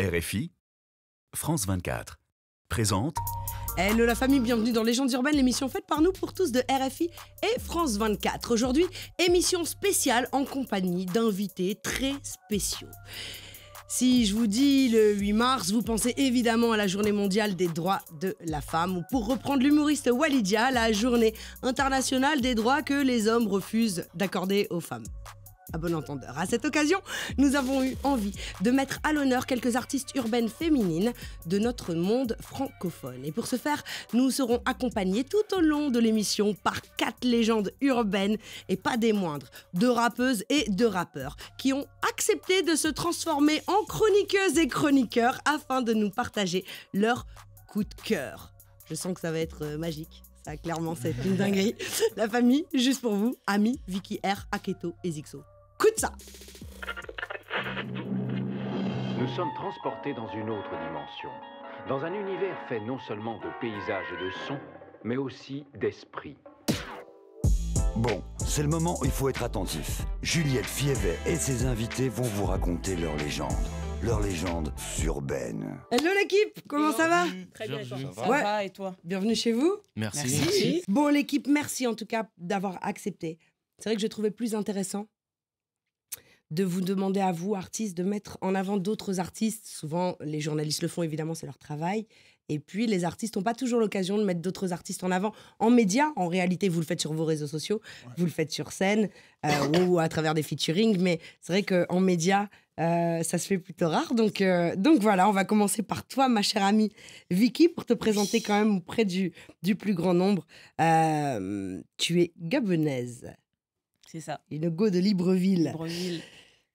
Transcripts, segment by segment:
RFI, France 24, présente Hello la famille, bienvenue dans Légendes urbaines, l'émission faite par nous pour tous de RFI et France 24. Aujourd'hui, émission spéciale en compagnie d'invités très spéciaux. Si je vous dis le 8 mars, vous pensez évidemment à la journée mondiale des droits de la femme, ou pour reprendre l'humoriste Walidia, la journée internationale des droits que les hommes refusent d'accorder aux femmes à bon entendeur. À cette occasion, nous avons eu envie de mettre à l'honneur quelques artistes urbaines féminines de notre monde francophone. Et pour ce faire, nous serons accompagnés tout au long de l'émission par quatre légendes urbaines et pas des moindres, de rappeuses et de rappeurs qui ont accepté de se transformer en chroniqueuses et chroniqueurs afin de nous partager leur coup de cœur. Je sens que ça va être euh, magique. Ça, clairement, c'est une dinguerie. La famille, juste pour vous, Ami, Vicky R, Aketo et Zixo. Écoute ça Nous sommes transportés dans une autre dimension, dans un univers fait non seulement de paysages et de sons, mais aussi d'esprit. Bon, c'est le moment où il faut être attentif. Juliette Fievet et ses invités vont vous raconter leur légende. Leur légende urbaine. Hello l'équipe, comment ça va? Très bien, et toi? Ça Ouais. va et toi? Bienvenue chez vous? Merci. Merci. Bon l'équipe, merci en tout cas d'avoir accepté. C'est vrai que je trouvais plus intéressant de vous demander à vous, artistes, de mettre en avant d'autres artistes. Souvent, les journalistes le font, évidemment, c'est leur travail. Et puis, les artistes n'ont pas toujours l'occasion de mettre d'autres artistes en avant en médias. En réalité, vous le faites sur vos réseaux sociaux, vous le faites sur scène euh, ou à travers des featuring. Mais c'est vrai qu'en médias, euh, ça se fait plutôt rare. Donc, euh, donc voilà, on va commencer par toi, ma chère amie Vicky, pour te présenter quand même auprès du, du plus grand nombre. Euh, tu es gabonaise, C'est ça. une go de Libreville. Libreville.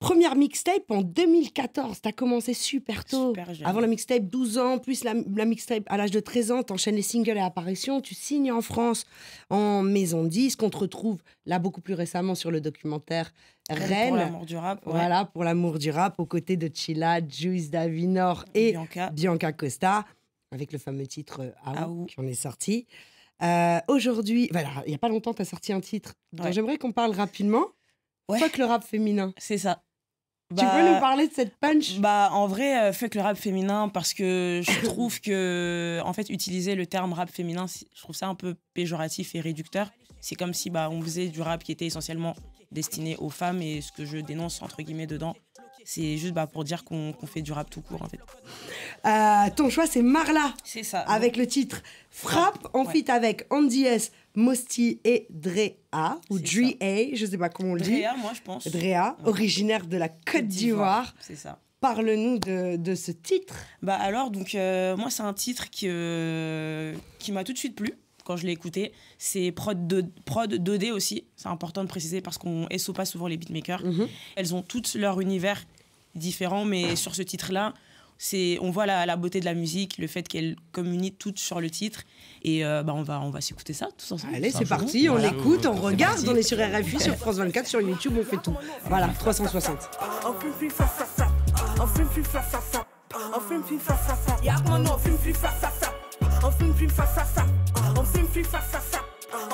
Première mixtape en 2014. T'as commencé super tôt. Super. Avant la mixtape, 12 ans, plus la, la mixtape à l'âge de 13 ans, t'enchaînes les singles et apparitions, tu signes en France en maison de disque. On te retrouve là beaucoup plus récemment sur le documentaire Pour Reine. l'amour du rap. ouais. Voilà, pour l'amour du rap, aux côtés de Chilla, Juice Davinor et Bianca. Bianca Costa, avec le fameux titre euh, Aou, Aou. qui en est sorti. Euh, Aujourd'hui, voilà, il n'y a pas longtemps, tu as sorti un titre Ouais. j'aimerais qu'on parle rapidement. Ouais. Fuck le rap féminin. C'est ça. Tu Bah, peux nous parler de cette punch? Bah, en vrai, euh, fuck le rap féminin parce que je trouve que, en fait, utiliser le terme rap féminin, je trouve ça un peu péjoratif et réducteur. C'est comme si bah, on faisait du rap qui était essentiellement destiné aux femmes et ce que je dénonce, entre guillemets, dedans, c'est juste bah, pour dire qu'on fait du rap tout court, en fait. Euh, Ton choix, c'est Marla, C'est ça. avec le titre Frappe, en Ouais. feat avec Andy S, Mosti et Drea, ou Drea, je sais pas comment on le dit. Drea, moi, je pense. Drea, Ouais. originaire de la Côte d'Ivoire. C'est ça. Parle-nous de, de ce titre. Bah alors, donc, euh, moi, c'est un titre qui, euh, qui m'a tout de suite plu quand je l'ai écouté. C'est prod, de, prod 2D aussi, c'est important de préciser parce qu'on SO pas souvent les beatmakers. Mhm. Elles ont toutes leur univers différent, mais sur ce titre-là, c'est on voit la, la beauté de la musique, le fait qu'elles communient toutes sur le titre. Et euh, bah, on va, on va s'écouter ça tous ensemble. Allez, c'est parti, on Voilà. l'écoute, on regarde, on est sur RFI, sur France 24, sur YouTube, on fait tout. Voilà, 360. On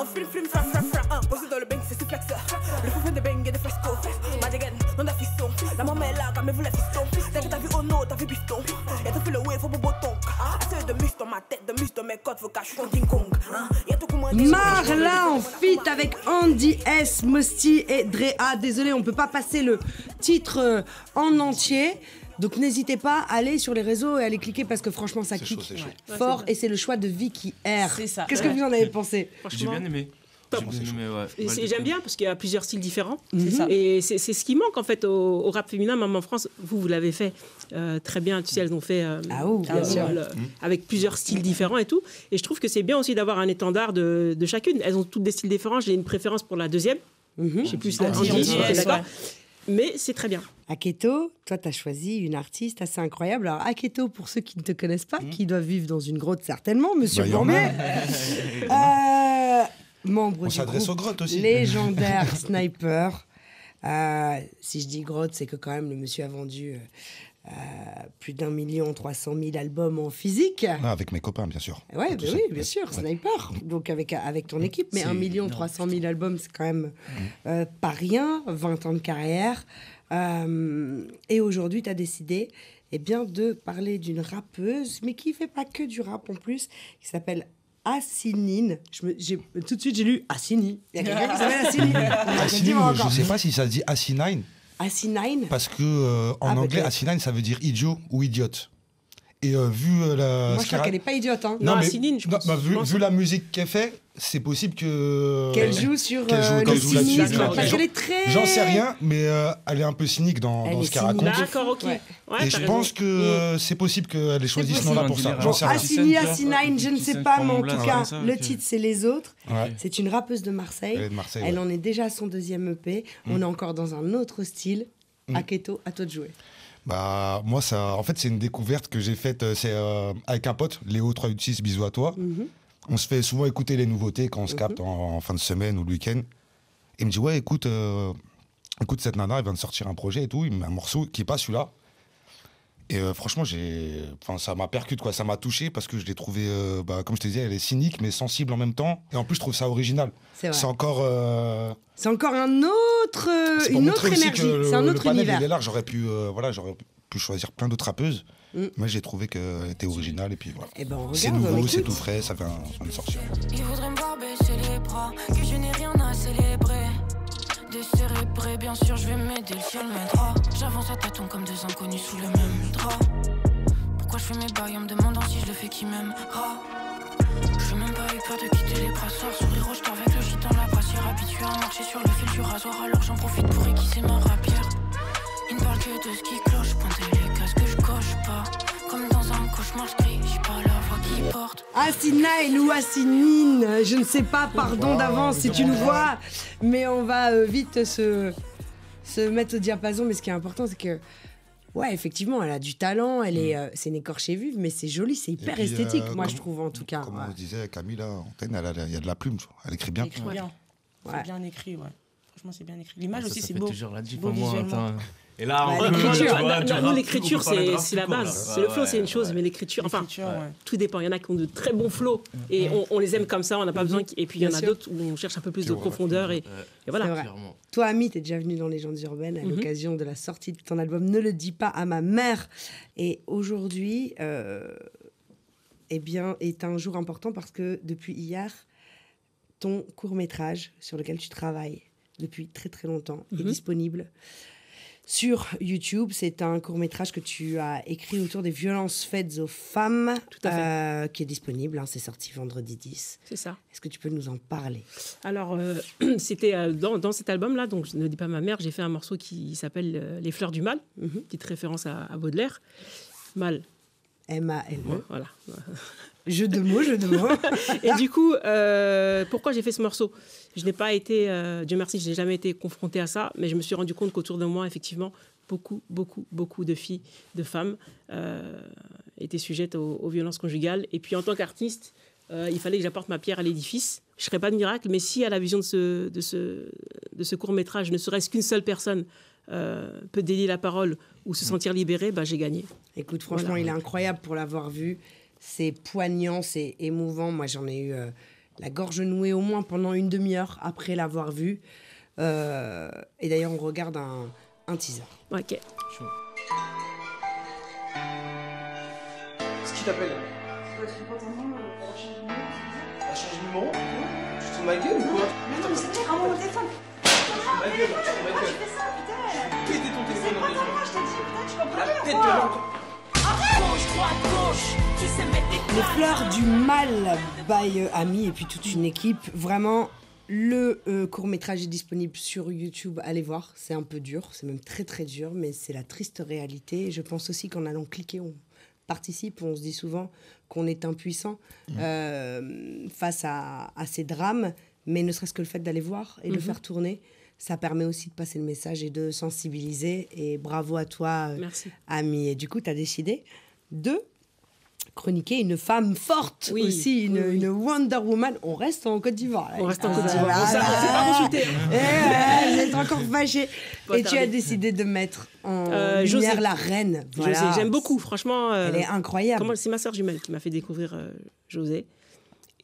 fume fume fa fa fa. Ah. Hein. En avec Andy S, Mosti et Drea. Désolé, on peut pas passer le titre euh, en entier. Donc n'hésitez pas à aller sur les réseaux et à aller cliquer parce que franchement ça C'est chaud, fort et c'est le choix de Vicky R. C'est ça. Qu'est-ce que vous en avez pensé? J'ai Franchement, bien aimé. top. J'ai bien aimé, ouais. J'aime bien parce qu'il y a plusieurs styles différents. Ça. Et c'est ce qui manque en fait au, au rap féminin, même en France. Vous, vous l'avez fait euh, très bien. Tu sais, elles ont fait euh, Ah bien euh, sûr. le- avec plusieurs styles différents et tout. Et je trouve que c'est bien aussi d'avoir un étendard de, de chacune. Elles ont toutes des styles différents. J'ai une préférence pour la deuxième. J'ai plus Andy, Andy, Andy, ok, yes, d'accord. Mais c'est très bien. Aketo, toi, tu as choisi une artiste assez incroyable. Alors, Aketo, pour ceux qui ne te connaissent pas, qui doivent vivre dans une grotte certainement, monsieur Bah, Gourmet, euh, membre On du s'adresse groupe aux grottes aussi. légendaire Sniper. Euh, si je dis grotte, c'est que quand même le monsieur a vendu euh, plus d'un million trois cent mille albums en physique. Ah, avec mes copains, bien sûr. Ouais, bah oui, bien sûr, Ouais. Sniper. Donc avec, avec ton équipe, mais 1 million énorme, 300 000 albums, c'est quand même euh, pas rien. 20 ans de carrière. Euh, et aujourd'hui, tu as décidé eh bien, de parler d'une rappeuse, mais qui fait pas que du rap en plus, qui s'appelle Assinine. Je me- j'ai- tout de suite, j'ai lu Assini. Il y a quelqu'un qui s'appelle Assinine. Asinine, Dis-moi je encore. sais pas si ça se dit asinine, parce que euh, en Ah, anglais, asinine, ça veut dire idiot ou idiote. Et euh, vu euh, la. Moi, je crois qu'elle- qu'elle est pas idiote. Hein. Non, mais- Asinine, je non, pense- bah, vu, la musique qu'elle fait, c'est possible que. Qu'elle joue sur qu'elle joue- euh, qu'elle le cynisme. D'accord, Parce ok. qu'elle est très. J'en sais rien, mais euh, elle est un peu cynique dans, ce qu'elle raconte. D'accord, ok. Ouais. Ouais, Et je raison. pense que euh, c'est possible qu'elle ait choisi ce nom-là pour ça. J'en sais rien. Assini, Assinine, je ne sais pas, mais en tout cas, le titre, c'est Les Autres. C'est une rappeuse de Marseille. Elle en est déjà à son deuxième EP. On est encore dans un autre style. Mm. Aketo, à toi de jouer. Bah, moi, ça, en fait, c'est une découverte que j'ai faite euh, c'est, euh, avec un pote, Léo 386, bisous à toi. Mhm. On se fait souvent écouter les nouveautés quand on se capte en, en fin de semaine ou le week-end. Il me dit, ouais, écoute, euh, écoute cette nana, elle vient de sortir un projet et tout. Il me met un morceau qui est pas celui-là. Et euh, franchement, j'ai, enfin, ça m'a percuté, quoi. Ça m'a touché parce que je l'ai trouvé, euh, bah, comme je te disais, elle est cynique mais sensible en même temps. Et en plus, je trouve ça original. C'est vrai. C'est encore. euh, C'est encore un autre, euh, c'est une autre énergie. le- C'est un le autre panel, univers. Il est large. J'aurais pu, euh, voilà, j'aurais pu choisir plein d'autres rappeuses. Mm. Mais j'ai trouvé qu'elle était originale et puis voilà. Eh ben, C'est nouveau, c'est tout frais, ça vient, ça vient de sortir. Il voudrait me voir baisser les bras, que je n'ai rien à célébrer. Bien sûr, je vais m'aider, le ciel m'aidera. J'avance à tâtons comme deux inconnus sous le même drap. Pourquoi je fais mes bails en me demandant si je le fais qui m'aimera? Je suis même pas eu peur de quitter les brassoirs. Sourire roche avec le shit dans la brassière. Habitué à marcher sur le fil du rasoir, alors j'en profite pour aiguiser ma rapière. Ils ne parlent que de ce qui cloche, pointer les coche pas. Comme dans un cauchemar, je crie, j'ai pas la voix qui porte. Assinine ou Assinine, je ne sais pas, pardon d'avance si tu nous vois, mais on va euh, vite se, se mettre au diapason. Mais ce qui est important, c'est que, ouais, effectivement, elle a du talent, elle est, euh, c'est une écorchée vive, mais c'est joli, c'est hyper Mm. puis, esthétique, euh, moi comme- je trouve en tout cas. Comme ouais. on disait, Camille, là, Antenne, elle a- il y a de la plume, tu vois. elle écrit bien. Elle écrit bien. Ouais. C'est bien écrit, ouais. Franchement, c'est bien écrit. L'image Ça, aussi, c'est beau. toujours la diff, beau moi, visuellement. Et là, Bah, on l'écriture. c'est la base. C'est le Ouais, flow, c'est une chose, ouais. mais l'écriture, enfin, tout dépend. Il y en a qui ont de très bons flows et on, on les aime comme ça, on n'a pas besoin. qu'- Et puis il y en a d'autres où on cherche un peu plus de profondeur et, voilà. Toi, Ami, t'es déjà venu dans Légendes urbaines à Mhm. l'occasion de la sortie de ton album Ne le dis pas à ma mère. Et aujourd'hui, euh, eh bien, est un jour important parce que depuis hier, ton court métrage sur lequel tu travailles depuis très très longtemps est Mhm. disponible sur YouTube. C'est un court métrage que tu as écrit autour des violences faites aux femmes, Tout à fait. euh, qui est disponible. hein. c'est sorti vendredi 10. C'est ça. Est-ce que tu peux nous en parler? Alors, euh, c'était euh, dans, dans cet album-là, donc je ne dis pas ma mère, j'ai fait un morceau qui s'appelle Les fleurs du mal, Mhm. petite référence à, à Baudelaire. Mal, M-A-L-E. voilà. Jeu de mots, jeu de mots. Et du coup, euh, pourquoi j'ai fait ce morceau? Je n'ai pas été, euh, Dieu merci, je n'ai jamais été confrontée à ça, mais je me suis rendu compte qu'autour de moi, effectivement, beaucoup, beaucoup, beaucoup de filles, de femmes euh, étaient sujettes aux, aux violences conjugales. Et puis en tant qu'artiste, il fallait que j'apporte ma pierre à l'édifice. Je ne serais pas de miracle, mais si à la vision de ce, de ce, de ce court métrage, ne serait-ce qu'une seule personne euh, peut délier la parole ou se sentir libérée, bah, j'ai gagné. Écoute, franchement, Voilà. il est incroyable pour l'avoir vu. C'est poignant, c'est émouvant. Moi, j'en ai eu euh, la gorge nouée au moins pendant une demi-heure après l'avoir vu. Euh, et d'ailleurs, on regarde un, un teaser. Ok. Ce qui t'appelle Elle a changé de numéro? Tu te fous de ma gueule ou quoi? Mais non, mais c'est clair, mon téléphone Ma gueule, ma gueule Péter ton téléphone dans les yeux. je t'ai dit, putain, tu comprends rien, quoi. de l'encre. Gauche, droite, gauche, Les fleurs du mal by euh, Ami et puis toute une équipe. Vraiment, le court métrage est disponible sur YouTube. Allez voir, c'est un peu dur, c'est même très très dur, mais c'est la triste réalité. Je pense aussi qu'en allant cliquer, on participe. On se dit souvent qu'on est impuissant euh, face à, à ces drames, mais ne serait-ce que le fait d'aller voir et de le Mhm. faire tourner. Ça permet aussi de passer le message et de sensibiliser. Et bravo à toi, euh, Merci. Ami. Et du coup, tu as décidé de chroniquer une femme forte Oui, aussi, une, oui, oui. une Wonder Woman. On reste en Côte d'Ivoire. On reste en Ah, Côte d'Ivoire. Eh ouais, vous êtes encore fâchés. Et tu as décidé de mettre en Euh, lumière José. la reine. Voilà. J'aime beaucoup, franchement. euh, Elle est incroyable. C'est ma soeur jumelle qui m'a fait découvrir euh, José.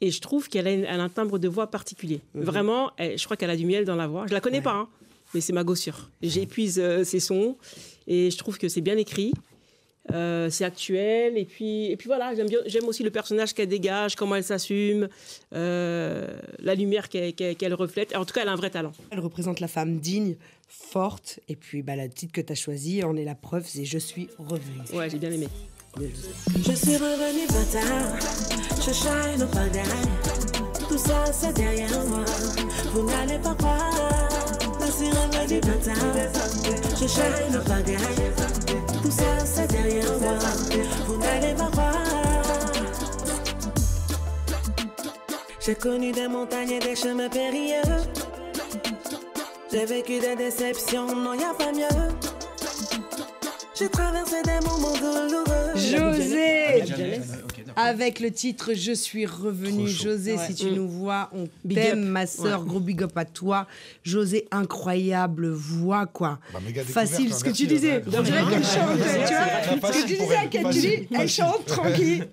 Et je trouve qu'elle a, un timbre de voix particulier. Mhm. Vraiment, elle- je crois qu'elle a du miel dans la voix. Je la connais pas, hein, mais c'est ma gossure. J'épuise euh, ses sons et je trouve que c'est bien écrit. Euh, c'est actuel. Et puis, et puis voilà, j'aime, bien, j'aime aussi le personnage qu'elle dégage, comment elle s'assume, euh, la lumière qu'elle, qu'elle- qu'elle reflète. En tout cas, elle a un vrai talent. Elle représente la femme digne, forte. Et puis, bah, la titre que tu as choisi en est la preuve c'est Je suis revenue. Ouais, j'ai bien aimé. Je suis revenu bâtard, je shine au pagaille. Tout ça c'est derrière moi, vous n'allez pas croire. Je suis revenu bâtard, je shine au pagaille. Tout ça c'est derrière moi, vous n'allez pas croire. J'ai connu des montagnes et des chemins périlleux. J'ai vécu des déceptions, non y a pas mieux. J'ai traversé des moments douloureux. José Avec le titre Je suis revenu. José, Ouais. si tu Mm. nous vois, on t'aime, ma soeur. Ouais. Gros big up à toi. José, incroyable voix, quoi. Bah, méga Facile, ce que hein, tu disais. On dirait qu'elle chante, tu vois. Ce que tu disais à dis, elle chante tranquille.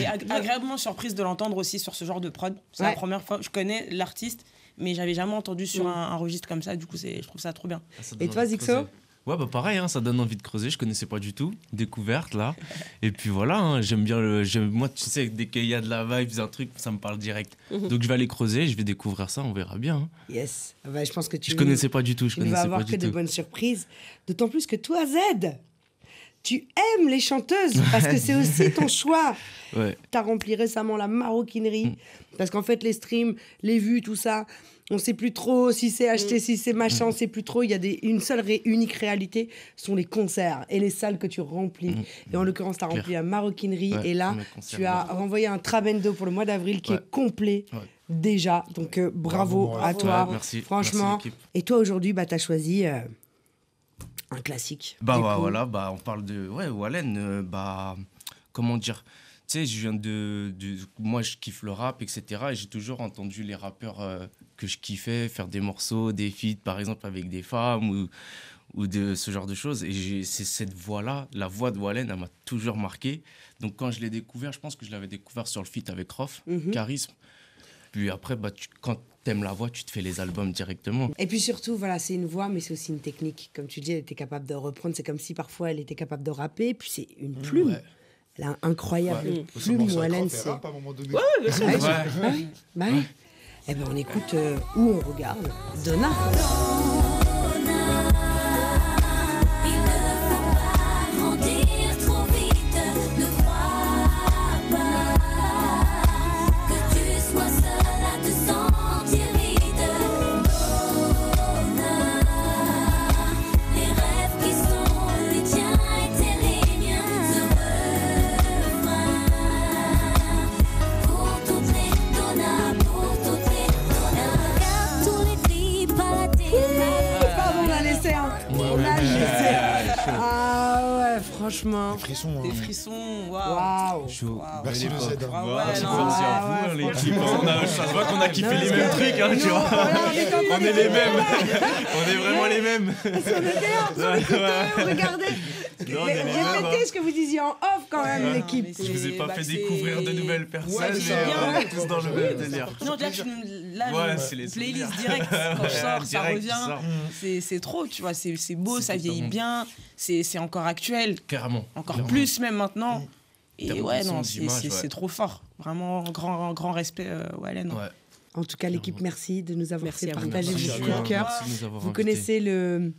Et ag- agréablement surprise de l'entendre aussi sur ce genre de prod. C'est la première fois. Je connais l'artiste, mais j'avais jamais entendu sur un, un registre comme ça. Du coup, c'est- je trouve ça trop bien. Ah, ça Et toi, Zixo? creuser. Ouais, bah pareil, hein, ça donne envie de creuser. Je connaissais pas du tout. Découverte, là. Et puis voilà, hein, j'aime bien le. j'aime- Moi, tu sais, dès qu'il y a de la vibe, un truc, ça me parle direct. Mhm. Donc je vais aller creuser, je vais découvrir ça, on verra bien. hein. Yes. Bah, je pense que tu Je connaissais pas du tout, je tu ne vas connaissais avoir pas que de bonnes surprises. D'autant plus que toi, Z, tu aimes les chanteuses parce que c'est aussi ton choix. Ouais. Tu as rempli récemment la maroquinerie Mm. parce qu'en fait, les streams, les vues, tout ça, on sait plus trop si c'est acheté, si c'est machin, on sait plus trop. Il y a des, une seule ré- unique réalité, ce sont les concerts et les salles que tu remplis. Mm. Et en l'occurrence, tu as rempli la maroquinerie Ouais, et là, tu as ouais. renvoyé un trabendo pour le mois d'avril qui Ouais. est complet Ouais. déjà. Donc euh, bravo, Bravo, à toi. Ouais, merci. Franchement. Merci, et toi, aujourd'hui, bah, tu as choisi euh, un classique. Bah voilà, bah on parle de ouais Wallen, euh, bah comment dire, tu sais, je viens de, de- moi je kiffe le rap etc. Et j'ai toujours entendu les rappeurs euh, que je kiffais faire des morceaux, des feats par exemple avec des femmes ou ou de ce genre de choses. Et j'ai- c'est cette voix-là, la voix de Wallen, elle m'a toujours marqué. Donc quand je l'ai découvert, je pense que je l'avais découvert sur le feat avec Rof, Mhm. Charisme. Puis après, bah, tu, quand t'aimes la voix, tu te fais les albums directement. Et puis surtout, voilà, c'est une voix, mais c'est aussi une technique. Comme tu dis, elle était capable de reprendre. C'est comme si parfois elle était capable de rapper. Puis c'est une plume. Ouais. Elle a un incroyable Ouais. Plume, avec Rof, c'est- à un moment donné. Ouais, Ouais. bah bah oui. Eh ben, on écoute euh, où on regarde. Donna. Franchement. Des frissons. Des hein. frissons, waouh. Merci le Z. Merci, à ouais, vous, hein, l'équipe. On a- Ça se voit qu'on a kiffé Non, les mêmes trucs, hein, tu vois. voilà, on est comme- On est les mêmes. On est vraiment les mêmes. On était l'écouteur, regardez. Non, Répétez hein. ce que vous disiez en off quand même, l'équipe. Je vous ai pas bah, fait découvrir de nouvelles personnes, Ouais, mais euh, on est tous dans le même délire. Non, là, Ouais, les playlist direct. Quand je sors, ça revient. C'est trop, tu vois. C'est beau, ça vieillit bien. C'est encore actuel. Carrément. Encore plus, même maintenant. Et Termes de ouais, non, c'est trop fort. Vraiment, grand, grand respect, euh, Wallen. Ouais. En tout cas, l'équipe, merci de nous avoir Merci fait partager coups vous. de cœur. Merci de nous avoir Vous invités. connaissez le,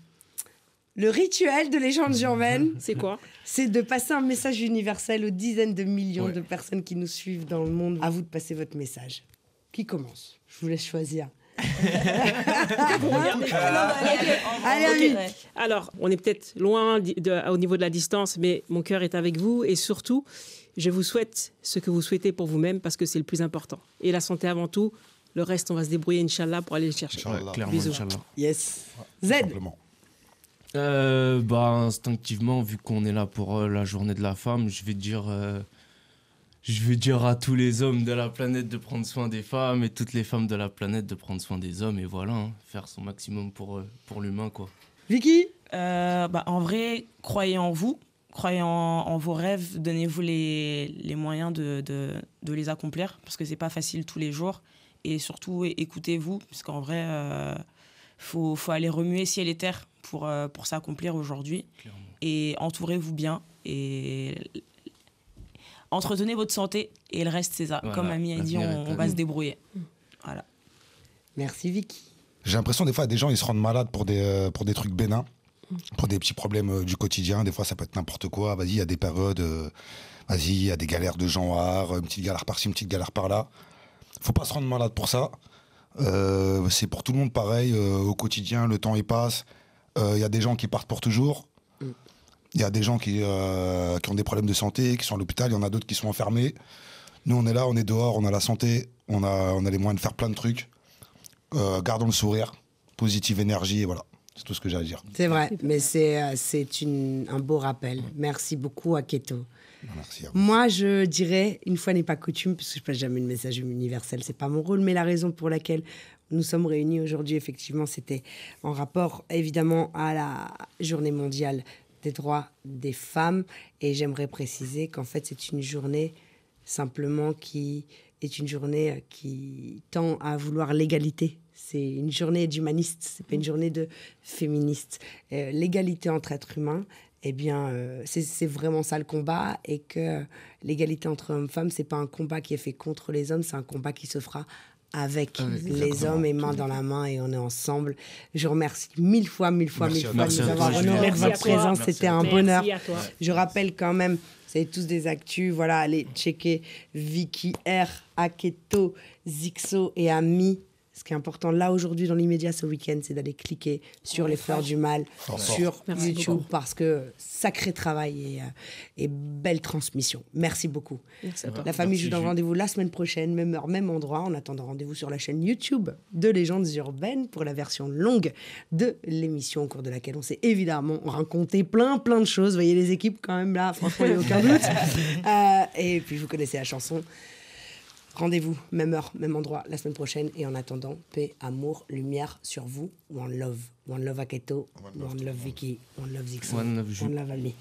le rituel de Légende urbaine. C'est quoi C'est de passer un message universel aux dizaines de millions Ouais. de personnes qui nous suivent dans le monde. À vous de passer votre message. Qui commence? Je vous laisse choisir. Allez. Alors, on est peut-être loin de- au niveau de la distance, mais mon cœur est avec vous. Et surtout, je vous souhaite ce que vous souhaitez pour vous-même parce que c'est le plus important. Et la santé avant tout. Le reste, on va se débrouiller, Inch'Allah, pour aller le chercher. Inch'Allah. clairement, Bisous. Inch'Allah. Yes. Z. simplement. Euh, bah, instinctivement, vu qu'on est là pour euh, la journée de la femme, je vais dire, euh, je vais dire à tous les hommes de la planète de prendre soin des femmes et toutes les femmes de la planète de prendre soin des hommes et voilà, hein, faire son maximum pour, euh, pour l'humain, quoi. Vicky? Euh, bah, en vrai, croyez en vous, croyez en, en vos rêves, donnez-vous les, les moyens de, de, de les accomplir, parce que c'est pas facile tous les jours. Et surtout, écoutez-vous, parce qu'en vrai, euh, faut, faut aller remuer ciel et terre pour, euh, pour s'accomplir aujourd'hui. Et entourez-vous bien, Et entretenez votre santé et le reste, c'est ça. Voilà, Comme Ami a dit, on, va se débrouiller. Voilà. Merci Vicky. J'ai l'impression des fois des gens ils se rendent malades pour des, euh, pour des trucs bénins, pour des petits problèmes euh, du quotidien. Des fois ça peut être n'importe quoi. Vas-y, il y a des périodes, euh, vas-y, il y a des galères de genre, une petite galère par-ci, une petite galère par-là. Faut pas se rendre malade pour ça. Euh, c'est pour tout le monde pareil. euh, au quotidien, le temps il passe. Euh, Il y a des gens qui partent pour toujours. Il y a des gens qui, euh, qui ont des problèmes de santé, qui sont à l'hôpital. Il y en a d'autres qui sont enfermés. Nous, on est là, on est dehors, on a la santé, on a, on a les moyens de faire plein de trucs. Euh, gardons le sourire, positive énergie, et voilà. C'est tout ce que j'ai à dire. C'est vrai, mais c'est euh, un beau rappel. Merci beaucoup, Aketo. Merci. Moi, je dirais, une fois n'est pas coutume, parce que je passe jamais le message universel, c'est pas mon rôle, mais la raison pour laquelle nous sommes réunis aujourd'hui, effectivement, c'était en rapport évidemment à la journée mondiale des droits des femmes. Et j'aimerais préciser qu'en fait, c'est une journée simplement qui est une journée qui tend à vouloir l'égalité. C'est une journée d'humaniste, c'est pas une journée de féministe. Euh, l'égalité entre êtres humains, eh bien, euh, c'est c'est vraiment ça le combat. Et que l'égalité entre hommes et femmes, c'est pas un combat qui est fait contre les hommes, c'est un combat qui se fera avec Avec, les hommes et main dans la main et on est ensemble. Je remercie mille fois, mille fois, Merci mille fois de nous avoir honoré de votre présence. Merci C'était un bonheur. Merci à toi. Je rappelle quand même, vous avez tous des actus. Voilà, allez checker Vicky R, Aketo, Zixo et Ami. Ce qui est important là aujourd'hui dans l'immédiat ce week-end, c'est d'aller cliquer sur les fleurs du mal Fort, sur. Merci YouTube beaucoup. parce que sacré travail et, euh, et belle transmission. Merci beaucoup. Merci à toi. La famille, je vous Merci, donne rendez-vous la semaine prochaine, même heure, même endroit. En attendant, rendez-vous sur la chaîne YouTube de Légendes urbaines pour la version longue de l'émission au cours de laquelle on s'est évidemment raconté plein, plein de choses. Vous voyez les équipes quand même là, franchement, il n'y a aucun doute. Euh, et puis, vous connaissez la chanson. Rendez-vous, même heure, même endroit, la semaine prochaine. Et en attendant, paix, amour, lumière sur vous. One love. One love Aketo. One love, Vicky. One love Zixon. One love. One love Ami.